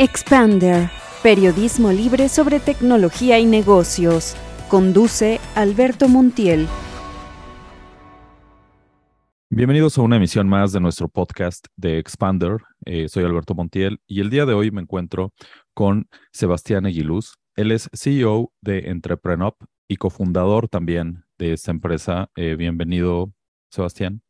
Expander, periodismo libre sobre tecnología y negocios. Conduce Alberto Montiel. Bienvenidos a una emisión más de nuestro podcast de Expander. Eh, soy Alberto Montiel y el día de hoy me encuentro con Sebastián Aguiluz. Él es CEO de Entreprenop y cofundador también de esta empresa. Eh, bienvenido, Sebastián.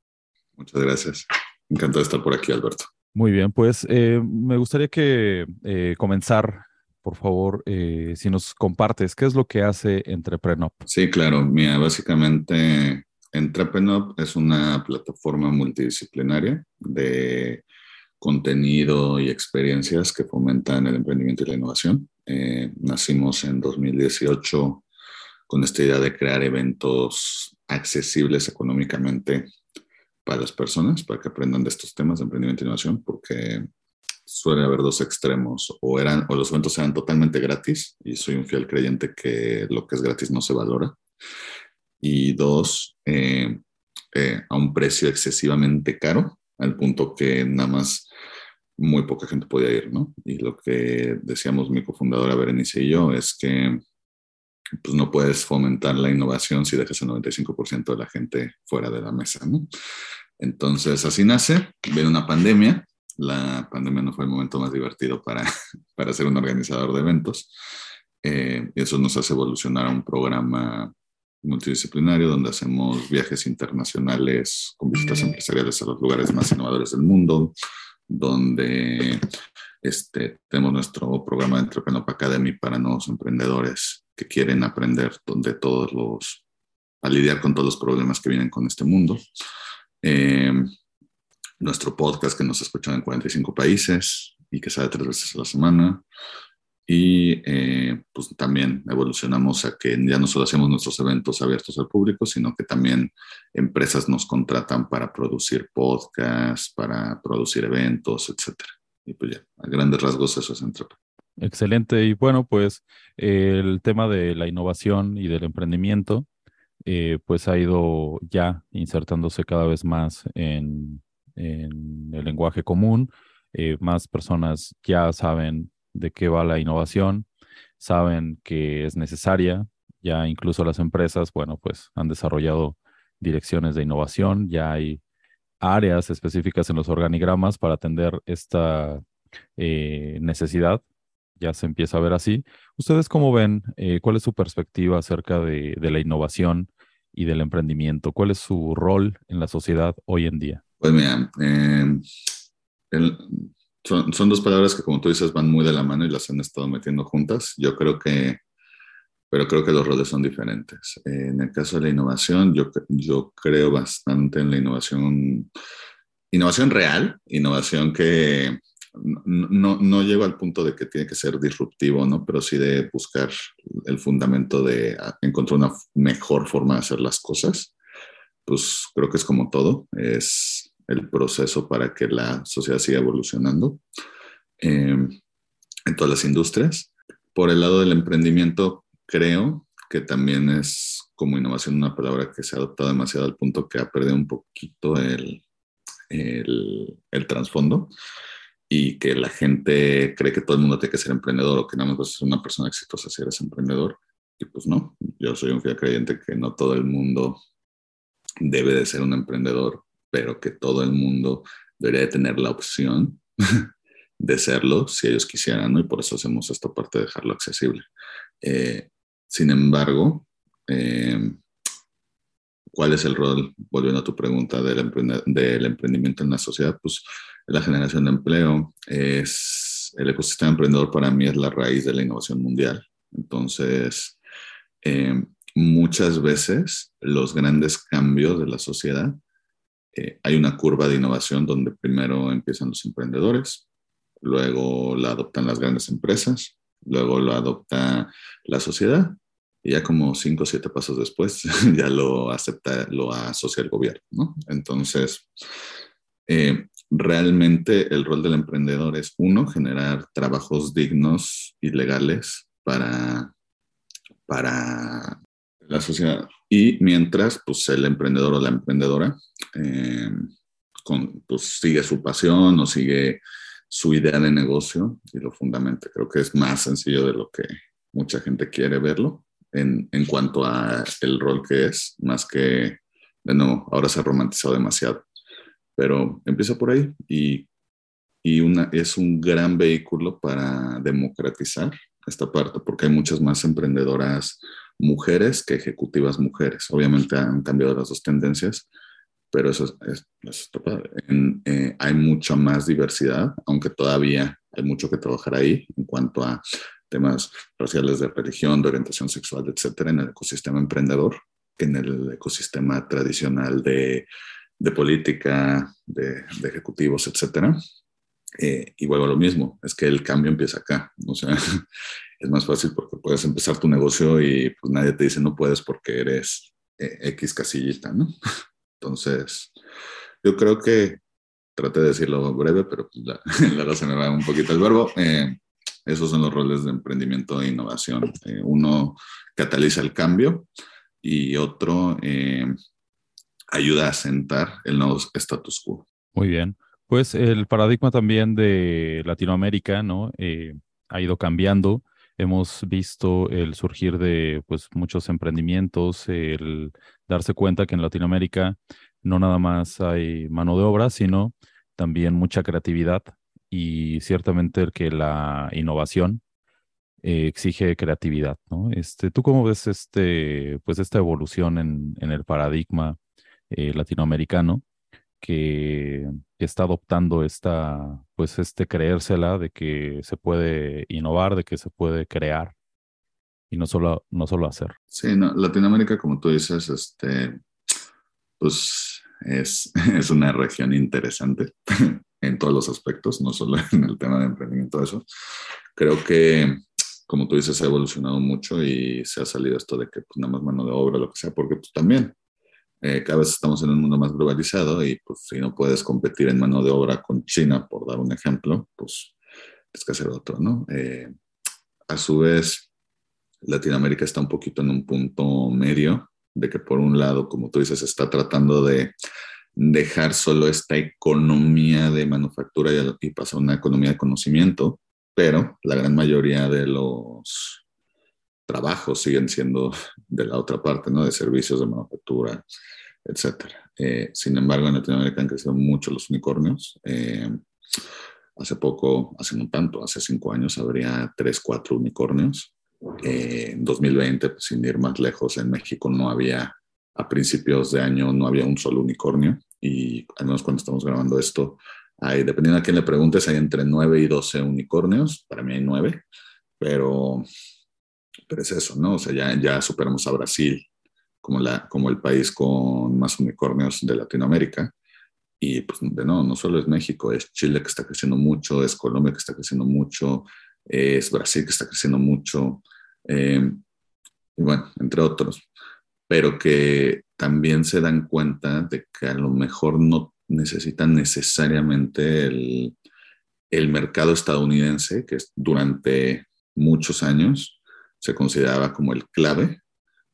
Muchas gracias. Encantado de estar por aquí, Alberto. Muy bien, pues eh, me gustaría que eh, comenzar, por favor, eh, si nos compartes, ¿qué es lo que hace Entreprenop? Sí, claro. Mira, básicamente Entreprenop es una plataforma multidisciplinaria de contenido y experiencias que fomentan el emprendimiento y la innovación. nacimos en 2018 con esta idea de crear eventos accesibles económicamente para las personas, para que aprendan de estos temas de emprendimiento e innovación, porque suele haber dos extremos, o, eran, o los eventos eran totalmente gratis, y soy un fiel creyente que lo que es gratis no se valora, y dos, eh, eh, a un precio excesivamente caro, al punto que nada más muy poca gente podía ir, ¿no? Y lo que decíamos mi cofundadora Berenice y yo es que pues no puedes fomentar la innovación si dejas el 95% de la gente fuera de la mesa, ¿no? Entonces, así nace, viene una pandemia, la pandemia no fue el momento más divertido para, para ser un organizador de eventos, eh, eso nos hace evolucionar a un programa multidisciplinario donde hacemos viajes internacionales con visitas empresariales a los lugares más innovadores del mundo, donde este, tenemos nuestro programa de Entrepreneur Academy para nuevos emprendedores que quieren aprender de todos los, a lidiar con todos los problemas que vienen con este mundo. Eh, nuestro podcast que nos escuchan en 45 países y que sale tres veces a la semana. Y eh, pues también evolucionamos a que ya no solo hacemos nuestros eventos abiertos al público, sino que también empresas nos contratan para producir podcasts, para producir eventos, etc. Y pues ya, a grandes rasgos eso es entre Excelente. Y bueno, pues el tema de la innovación y del emprendimiento, eh, pues ha ido ya insertándose cada vez más en, el lenguaje común. Eh, más personas ya saben de qué va la innovación, saben que es necesaria. Ya incluso las empresas, bueno, pues han desarrollado direcciones de innovación, ya hay áreas específicas en los organigramas para atender esta eh, necesidad ya se empieza a ver así. ¿Ustedes cómo ven? Eh, ¿Cuál es su perspectiva acerca de, la innovación y del emprendimiento? ¿Cuál es su rol en la sociedad hoy en día? Pues mira, em, son, dos palabras que como tú dices van muy de la mano y las han estado metiendo juntas. Yo creo que, pero creo que los roles son diferentes. en el caso de la innovación, yo, yo creo bastante en la innovación, innovación real, innovación que no, no, llego al punto de que tiene que ser disruptivo, ¿no? Pero sí de buscar el fundamento de encontrar una mejor forma de hacer las cosas. Pues creo que es como todo, es el proceso para que la sociedad siga evolucionando em, en todas las industrias. Por el lado del emprendimiento, creo que también es como innovación una palabra que se ha adoptado demasiado al punto que ha perdido un poquito el, el, el trasfondo y que la gente cree que todo el mundo tiene que ser emprendedor o que nada más vas a ser una persona exitosa si eres emprendedor. Y pues no, yo soy un fiel creyente que no todo el mundo debe de ser un emprendedor, pero que todo el mundo debería de tener la opción de serlo si ellos quisieran, ¿no? Y por eso hacemos esta parte de dejarlo accesible. Eh, sin embargo, eh, ¿cuál es el rol, volviendo a tu pregunta, del, del emprendimiento en la sociedad? Pues la generación de empleo, es el ecosistema emprendedor para mí es la raíz de la innovación mundial. Entonces, eh, muchas veces los grandes cambios de la sociedad, eh, hay una curva de innovación donde primero empiezan los emprendedores, luego la adoptan las grandes empresas, luego lo adopta la sociedad y ya como cinco o siete pasos después ya lo acepta, lo asocia el gobierno, ¿no? Entonces, eh, realmente el rol del emprendedor es, uno, generar trabajos dignos y legales para, para la sociedad. Y mientras, pues el emprendedor o la emprendedora eh, pues, sigue su pasión o sigue su idea de negocio y lo fundamente. Creo que es más sencillo de lo que mucha gente quiere verlo en, en cuanto a el rol que es, más que, de nuevo, ahora se ha romantizado demasiado. Pero empieza por ahí y, y una, es un gran vehículo para democratizar esta parte, porque hay muchas más emprendedoras mujeres que ejecutivas mujeres. Obviamente han cambiado las dos tendencias, pero eso es, eh, hay mucha más diversidad, aunque todavía hay mucho que trabajar ahí en cuanto a temas raciales de religión, de orientación sexual, etcétera, en el ecosistema emprendedor, en el ecosistema tradicional de, política, de, de, ejecutivos, etcétera. Eh, y vuelvo a lo mismo, es que el cambio empieza acá. O sea, es más fácil porque puedes empezar tu negocio y pues nadie te dice no puedes porque eres eh, X casillita, ¿no? Entonces, yo creo que traté de decirlo breve, pero pues la, la se me va un poquito el verbo. Eh, esos son los roles de emprendimiento e innovación. Eh, uno cataliza el cambio y otro eh, ayuda a sentar el nuevo status quo. Muy bien. Pues el paradigma también de Latinoamérica, ¿no? ha ido cambiando. Hemos visto el surgir de pues, muchos emprendimientos, el darse cuenta que en Latinoamérica no nada más hay mano de obra, sino también mucha creatividad y ciertamente que la innovación eh, exige creatividad, ¿no? Este, ¿Tú cómo ves este, pues esta evolución en, en el paradigma eh, latinoamericano que, está adoptando esta, pues este creérsela de que se puede innovar, de que se puede crear y no solo, no solo hacer. Sí, no, Latinoamérica, como tú dices, este, pues es, es una región interesante en todos los aspectos, no solo en el tema de emprendimiento, eso. Creo que, como tú dices, ha evolucionado mucho y se ha salido esto de que pues nada más mano de obra, lo que sea, porque pues también eh, cada vez estamos en un mundo más globalizado y pues si no puedes competir en mano de obra con China, por dar un ejemplo, pues tienes que hacer otro, ¿no? Eh, a su vez, Latinoamérica está un poquito en un punto medio, de que por un lado, como tú dices, está tratando de dejar solo esta economía de manufactura y, pasar a una economía de conocimiento, pero la gran mayoría de los trabajos siguen siendo de la otra parte, ¿no? De servicios de manufactura, etcétera. Eh, sin embargo, en Latinoamérica han crecido mucho los unicornios. Eh, hace poco, hace no tanto, hace cinco años habría tres, cuatro unicornios. Eh, en 2020, pues, sin ir más lejos, en México no había, a principios de año, no había un solo unicornio. Y al menos cuando estamos grabando esto, hay, dependiendo a quién le preguntes, hay entre 9 y 12 unicornios. Para mí hay 9, pero, pero es eso, ¿no? O sea, ya, ya superamos a Brasil como, la, como el país con más unicornios de Latinoamérica. Y pues de no, no solo es México, es Chile que está creciendo mucho, es Colombia que está creciendo mucho, es Brasil que está creciendo mucho, eh, y bueno, entre otros, pero que también se dan cuenta de que a lo mejor no necesitan necesariamente el, el mercado estadounidense, que durante muchos años se consideraba como el clave,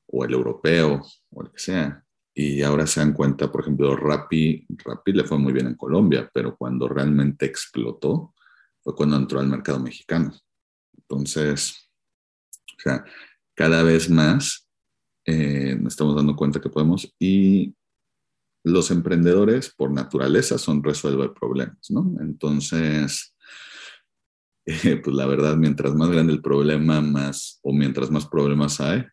o el europeo, o el que sea. Y ahora se dan cuenta, por ejemplo, Rappi, Rappi le fue muy bien en Colombia, pero cuando realmente explotó fue cuando entró al mercado mexicano. Entonces, o sea, cada vez más eh, nos estamos dando cuenta que podemos y los emprendedores por naturaleza son resolver problemas, ¿no? Entonces, eh, pues la verdad, mientras más grande el problema, más o mientras más problemas hay,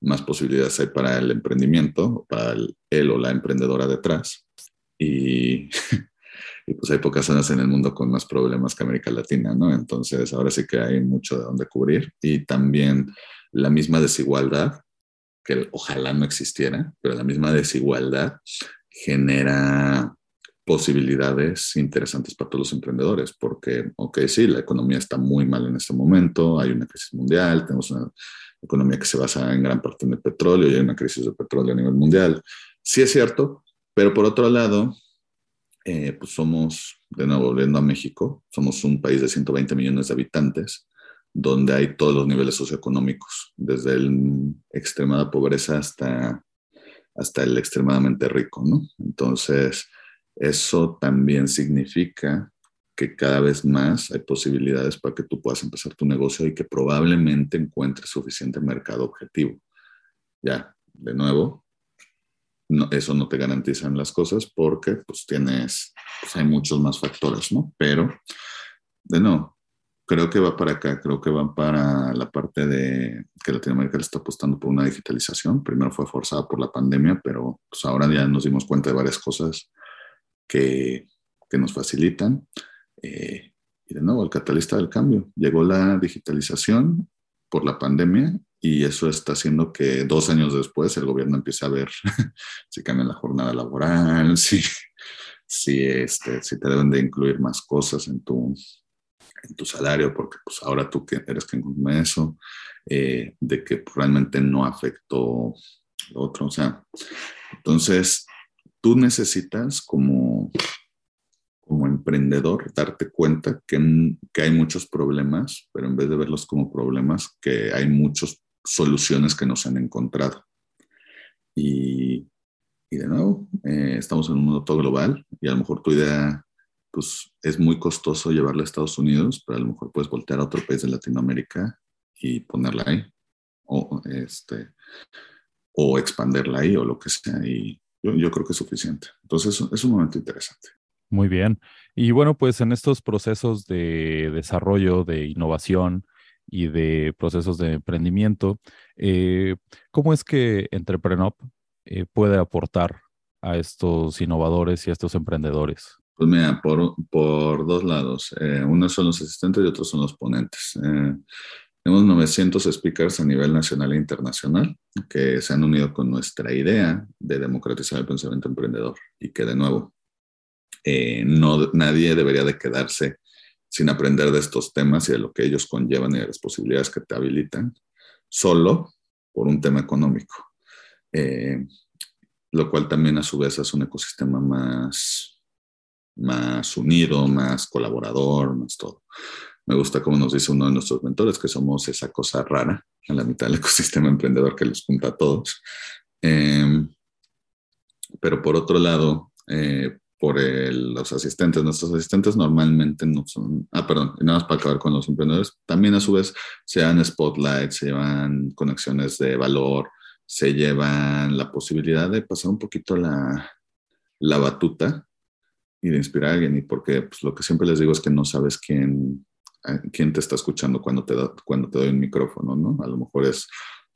más posibilidades hay para el emprendimiento, para el, él o la emprendedora detrás. Y y pues hay pocas zonas en el mundo con más problemas que América Latina, ¿no? Entonces ahora sí que hay mucho de donde cubrir y también la misma desigualdad, que ojalá no existiera, pero la misma desigualdad genera posibilidades interesantes para todos los emprendedores, porque, ok, sí, la economía está muy mal en este momento, hay una crisis mundial, tenemos una economía que se basa en gran parte en el petróleo y hay una crisis de petróleo a nivel mundial. Sí es cierto, pero por otro lado, eh, pues somos, de nuevo, volviendo a México, somos un país de 120 millones de habitantes, donde hay todos los niveles socioeconómicos, desde el extremada pobreza hasta, hasta el extremadamente rico, ¿no? Entonces, eso también significa que cada vez más hay posibilidades para que tú puedas empezar tu negocio y que probablemente encuentres suficiente mercado objetivo. Ya, de nuevo, eso no te garantizan las cosas porque pues tienes, pues hay muchos más factores, ¿no? Pero, de nuevo, creo que va para acá, creo que va para la parte de que Latinoamérica le está apostando por una digitalización. Primero fue forzada por la pandemia, pero pues ahora ya nos dimos cuenta de varias cosas que, que nos facilitan. Eh, y de nuevo, el catalista del cambio. Llegó la digitalización por la pandemia y eso está haciendo que dos años después el gobierno empiece a ver si cambia la jornada laboral, si, si, este, si te deben de incluir más cosas en tu, en tu salario, porque pues ahora tú que eres quien consume eso, eh, de que realmente no afectó lo otro. O sea, entonces tú necesitas como, como emprendedor darte cuenta que, que hay muchos problemas, pero en vez de verlos como problemas, que hay muchas soluciones que no se han encontrado. Y, y de nuevo, eh, estamos en un mundo todo global y a lo mejor tu idea pues es muy costoso llevarla a Estados Unidos, pero a lo mejor puedes voltear a otro país de Latinoamérica y ponerla ahí, o, este, o expanderla ahí, o lo que sea, y yo, creo que es suficiente. Entonces es un momento interesante. Muy bien. Y bueno, pues en estos procesos de desarrollo, de innovación y de procesos de emprendimiento, eh, ¿cómo es que Entreprenop eh, puede aportar a estos innovadores y a estos emprendedores? Pues mira, por, por dos lados. Eh, uno son los asistentes y otros son los ponentes. Eh, tenemos 900 speakers a nivel nacional e internacional que se han unido con nuestra idea de democratizar el pensamiento emprendedor y que de nuevo, eh, no, nadie debería de quedarse sin aprender de estos temas y de lo que ellos conllevan y de las posibilidades que te habilitan, solo por un tema económico. lo cual también a su vez es un ecosistema más más unido, más colaborador, más todo. Me gusta como nos dice uno de nuestros mentores, que somos esa cosa rara en la mitad del ecosistema emprendedor que los junta a todos. Em, pero por otro lado, eh, por los asistentes, nuestros asistentes normalmente no son, ah, perdón, nada más para acabar con los emprendedores, también a su vez se dan spotlights, se llevan conexiones de valor, se llevan la posibilidad de pasar un poquito la, la batuta y de inspirar a alguien. Y porque pues, lo que siempre les digo es que no sabes quién, quién te está escuchando cuando te, cuando te doy un micrófono, ¿no? A lo mejor es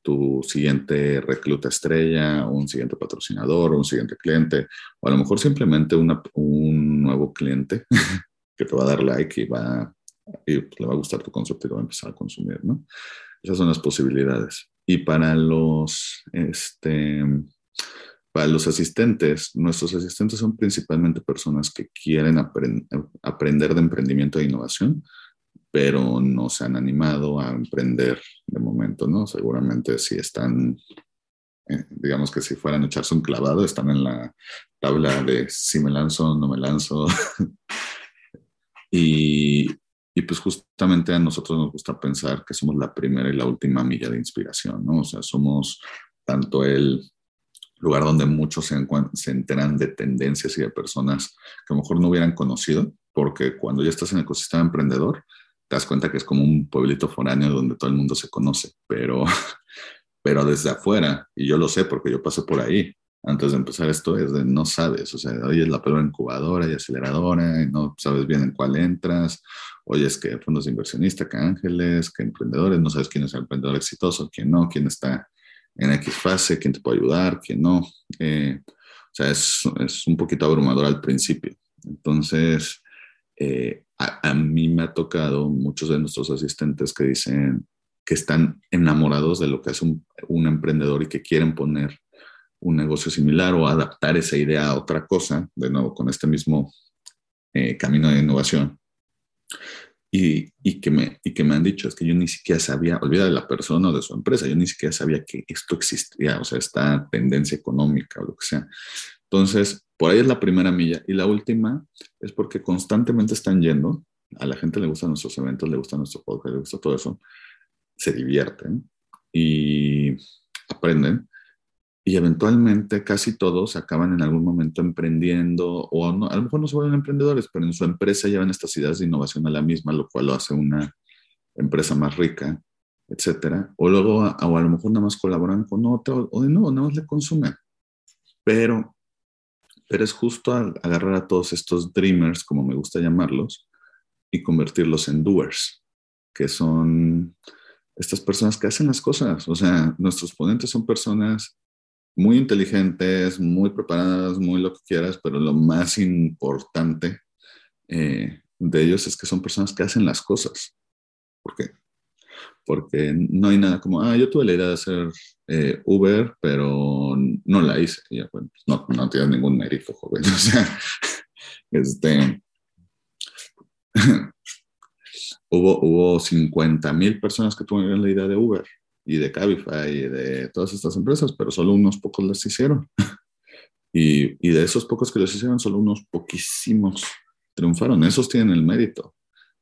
tu siguiente recluta estrella, un siguiente patrocinador, un siguiente cliente, o a lo mejor simplemente una, un nuevo cliente que te va a dar like y, va, y pues, le va a gustar tu concepto y va a empezar a consumir, ¿no? Esas son las posibilidades. Y para los, este, para los asistentes, nuestros asistentes son principalmente personas que quieren aprender de emprendimiento e innovación, pero no se han animado a emprender de momento, ¿no? Seguramente si están, eh, digamos que si fueran a echarse un clavado, están en la tabla de si me lanzo no me lanzo. y, y pues justamente a nosotros nos gusta pensar que somos la primera y la última milla de inspiración, ¿no? O sea, somos tanto el lugar donde muchos se, se, enteran de tendencias y de personas que a lo mejor no hubieran conocido, porque cuando ya estás en el ecosistema emprendedor, te das cuenta que es como un pueblito foráneo donde todo el mundo se conoce, pero, pero desde afuera, y yo lo sé porque yo pasé por ahí, antes de empezar esto, es de no sabes, o sea, hoy es la peor incubadora y aceleradora, y no sabes bien en cuál entras, oye, es que fondos de inversionista, que ángeles, que emprendedores, no sabes quién es el emprendedor exitoso, quién no, quién está en X fase, quién te puede ayudar, quién no. Eh, o sea, es, es, un poquito abrumador al principio. Entonces, eh, a, a, mí me ha tocado muchos de nuestros asistentes que dicen que están enamorados de lo que hace un, un emprendedor y que quieren poner un negocio similar o adaptar esa idea a otra cosa, de nuevo, con este mismo eh, camino de innovación y, y, que me, y que me han dicho, es que yo ni siquiera sabía, olvida de la persona o de su empresa, yo ni siquiera sabía que esto existía, o sea, esta tendencia económica o lo que sea. Entonces, por ahí es la primera milla. Y la última es porque constantemente están yendo, a la gente le gustan nuestros eventos, le gusta nuestro podcast, le gusta todo eso, se divierten y aprenden, y eventualmente casi todos acaban en algún momento emprendiendo o no, a lo mejor no se vuelven emprendedores, pero en su empresa llevan estas ideas de innovación a la misma, lo cual lo hace una empresa más rica, etcétera. O luego, o a lo mejor nada más colaboran con otra o de nuevo, nada más le consumen. Pero, pero es justo agarrar a todos estos dreamers, como me gusta llamarlos, y convertirlos en doers, que son estas personas que hacen las cosas. O sea, nuestros ponentes son personas muy inteligentes, muy preparadas, muy lo que quieras, pero lo más importante eh, de ellos es que son personas que hacen las cosas. ¿Por qué? Porque no hay nada como, ah, yo tuve la idea de hacer eh, Uber, pero no la hice. Y ya, pues, no, no tienes ningún mérito, joven. O sea, este, hubo, hubo 50 mil personas que tuvieron la idea de Uber y de Cabify y de todas estas empresas, pero solo unos pocos las hicieron. y, y, de esos pocos que las hicieron, solo unos poquísimos triunfaron. Esos tienen el mérito,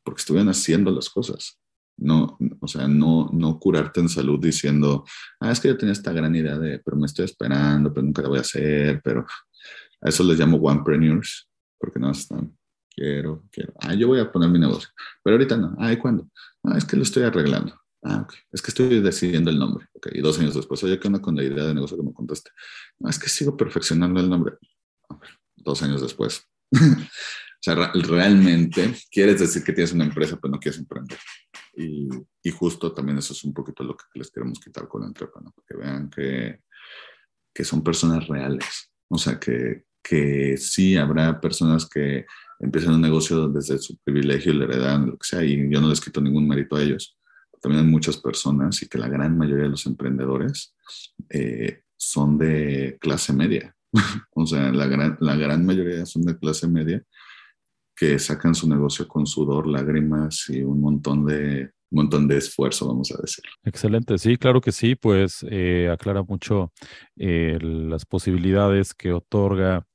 porque estuvieron haciendo las cosas. No, o sea, no, no curarte en salud diciendo, ah, es que yo tenía esta gran idea de, pero me estoy esperando, pero nunca la voy a hacer, pero a eso les llamo onepreneurs, porque no están, quiero, quiero, ah, yo voy a poner mi negocio, pero ahorita no, ah, ¿y cuándo? Ah, es que lo estoy arreglando. Ah, ok. Es que estoy decidiendo el nombre. Ok. Y dos años después, oye, ¿qué onda con la idea de negocio que me contaste? No, es que sigo perfeccionando el nombre. Dos años después. o sea, realmente quieres decir que tienes una empresa, pero no quieres emprender. Y, y, justo también eso es un poquito lo que les queremos quitar con la entrepa, ¿no? Que vean que, que son personas reales. O sea, que, que sí habrá personas que empiezan un negocio desde su privilegio y le heredan, lo que sea, y yo no les quito ningún mérito a ellos también muchas personas y que la gran mayoría de los emprendedores eh, son de clase media. o sea, la gran, la gran mayoría son de clase media que sacan su negocio con sudor, lágrimas y un montón de, un montón de esfuerzo, vamos a decir. Excelente, sí, claro que sí, pues eh, aclara mucho eh, las posibilidades que otorga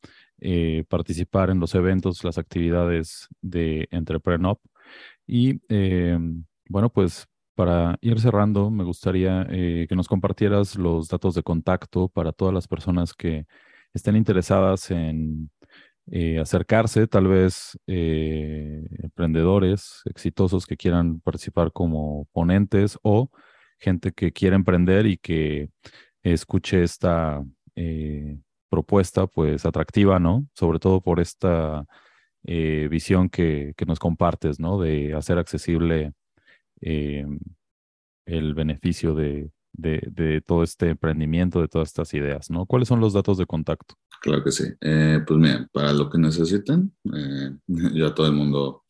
participar en los eventos, las actividades de Entrepreneur. Y bueno, pues para ir cerrando, me gustaría eh, que nos compartieras los datos de contacto para todas las personas que estén interesadas en eh, acercarse, tal vez eh, emprendedores exitosos que quieran participar como ponentes o gente que quiera emprender y que escuche esta propuesta pues atractiva, ¿no? Sobre todo por esta visión que, que, nos compartes, ¿no? De hacer accesible eh, el beneficio de, todo este emprendimiento, de todas estas ideas, ¿no? ¿Cuáles son los datos de contacto? Claro que sí. Eh, pues mira, para lo que necesiten, eh, yo a todo el mundo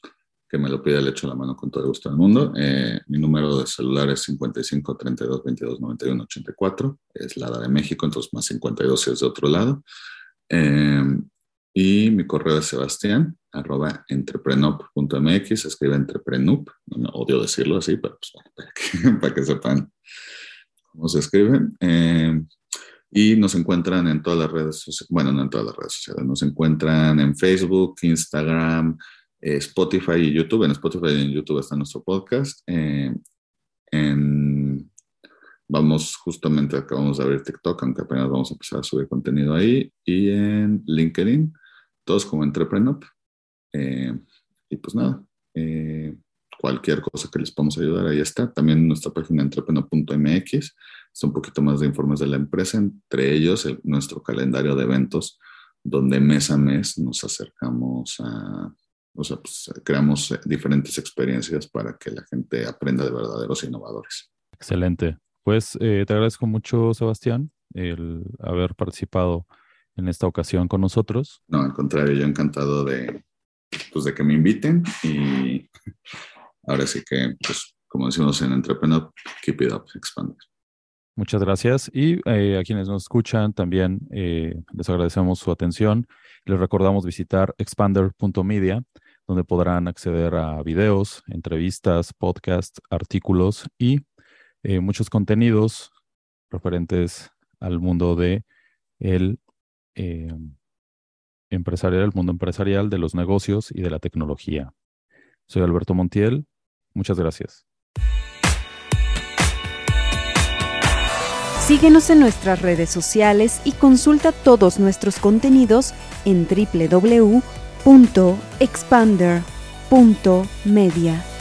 que me lo pida le echo la mano con todo el gusto del mundo. mi número de celular es 55 32 22 91 84. Es la de México, entonces más 52 si es de otro lado. Y mi correo es sebastián arroba entreprenop.mx, se escribe entreprenup, no odio decirlo así, pero pues, para, que, sepan cómo se escriben. Eh, y nos encuentran en todas las redes sociales, bueno, no en todas las redes sociales, nos encuentran en Facebook, Instagram, eh, Spotify y YouTube. En Spotify y en YouTube está nuestro podcast. Eh, en, vamos, justamente acabamos de abrir TikTok, aunque apenas vamos a empezar a subir contenido ahí. Y en LinkedIn todos como Entrepreneur. Eh, y pues nada, eh, cualquier cosa que les podamos ayudar, ahí está. También nuestra página entrepreneur.mx está un poquito más de informes de la empresa, entre ellos nuestro calendario de eventos, donde mes a mes nos acercamos a, o sea, pues, creamos eh, diferentes experiencias para que la gente aprenda de verdaderos innovadores. Excelente. Pues te agradezco mucho, Sebastián, el haber participado en esta ocasión con nosotros. No, al contrario, yo encantado de, pues, de que me inviten y ahora sí que, pues, como decimos en Entrepreneur, keep it up, expand. Muchas gracias. Y eh, a quienes nos escuchan también eh, les agradecemos su atención. Les recordamos visitar expander.media, donde podrán acceder a videos, entrevistas, podcasts, artículos y eh, muchos contenidos referentes al mundo de empresarial, el mundo empresarial, de los negocios y de la tecnología. Soy Alberto Montiel. Muchas gracias. Síguenos en nuestras redes sociales y consulta todos nuestros contenidos en www.expander.media.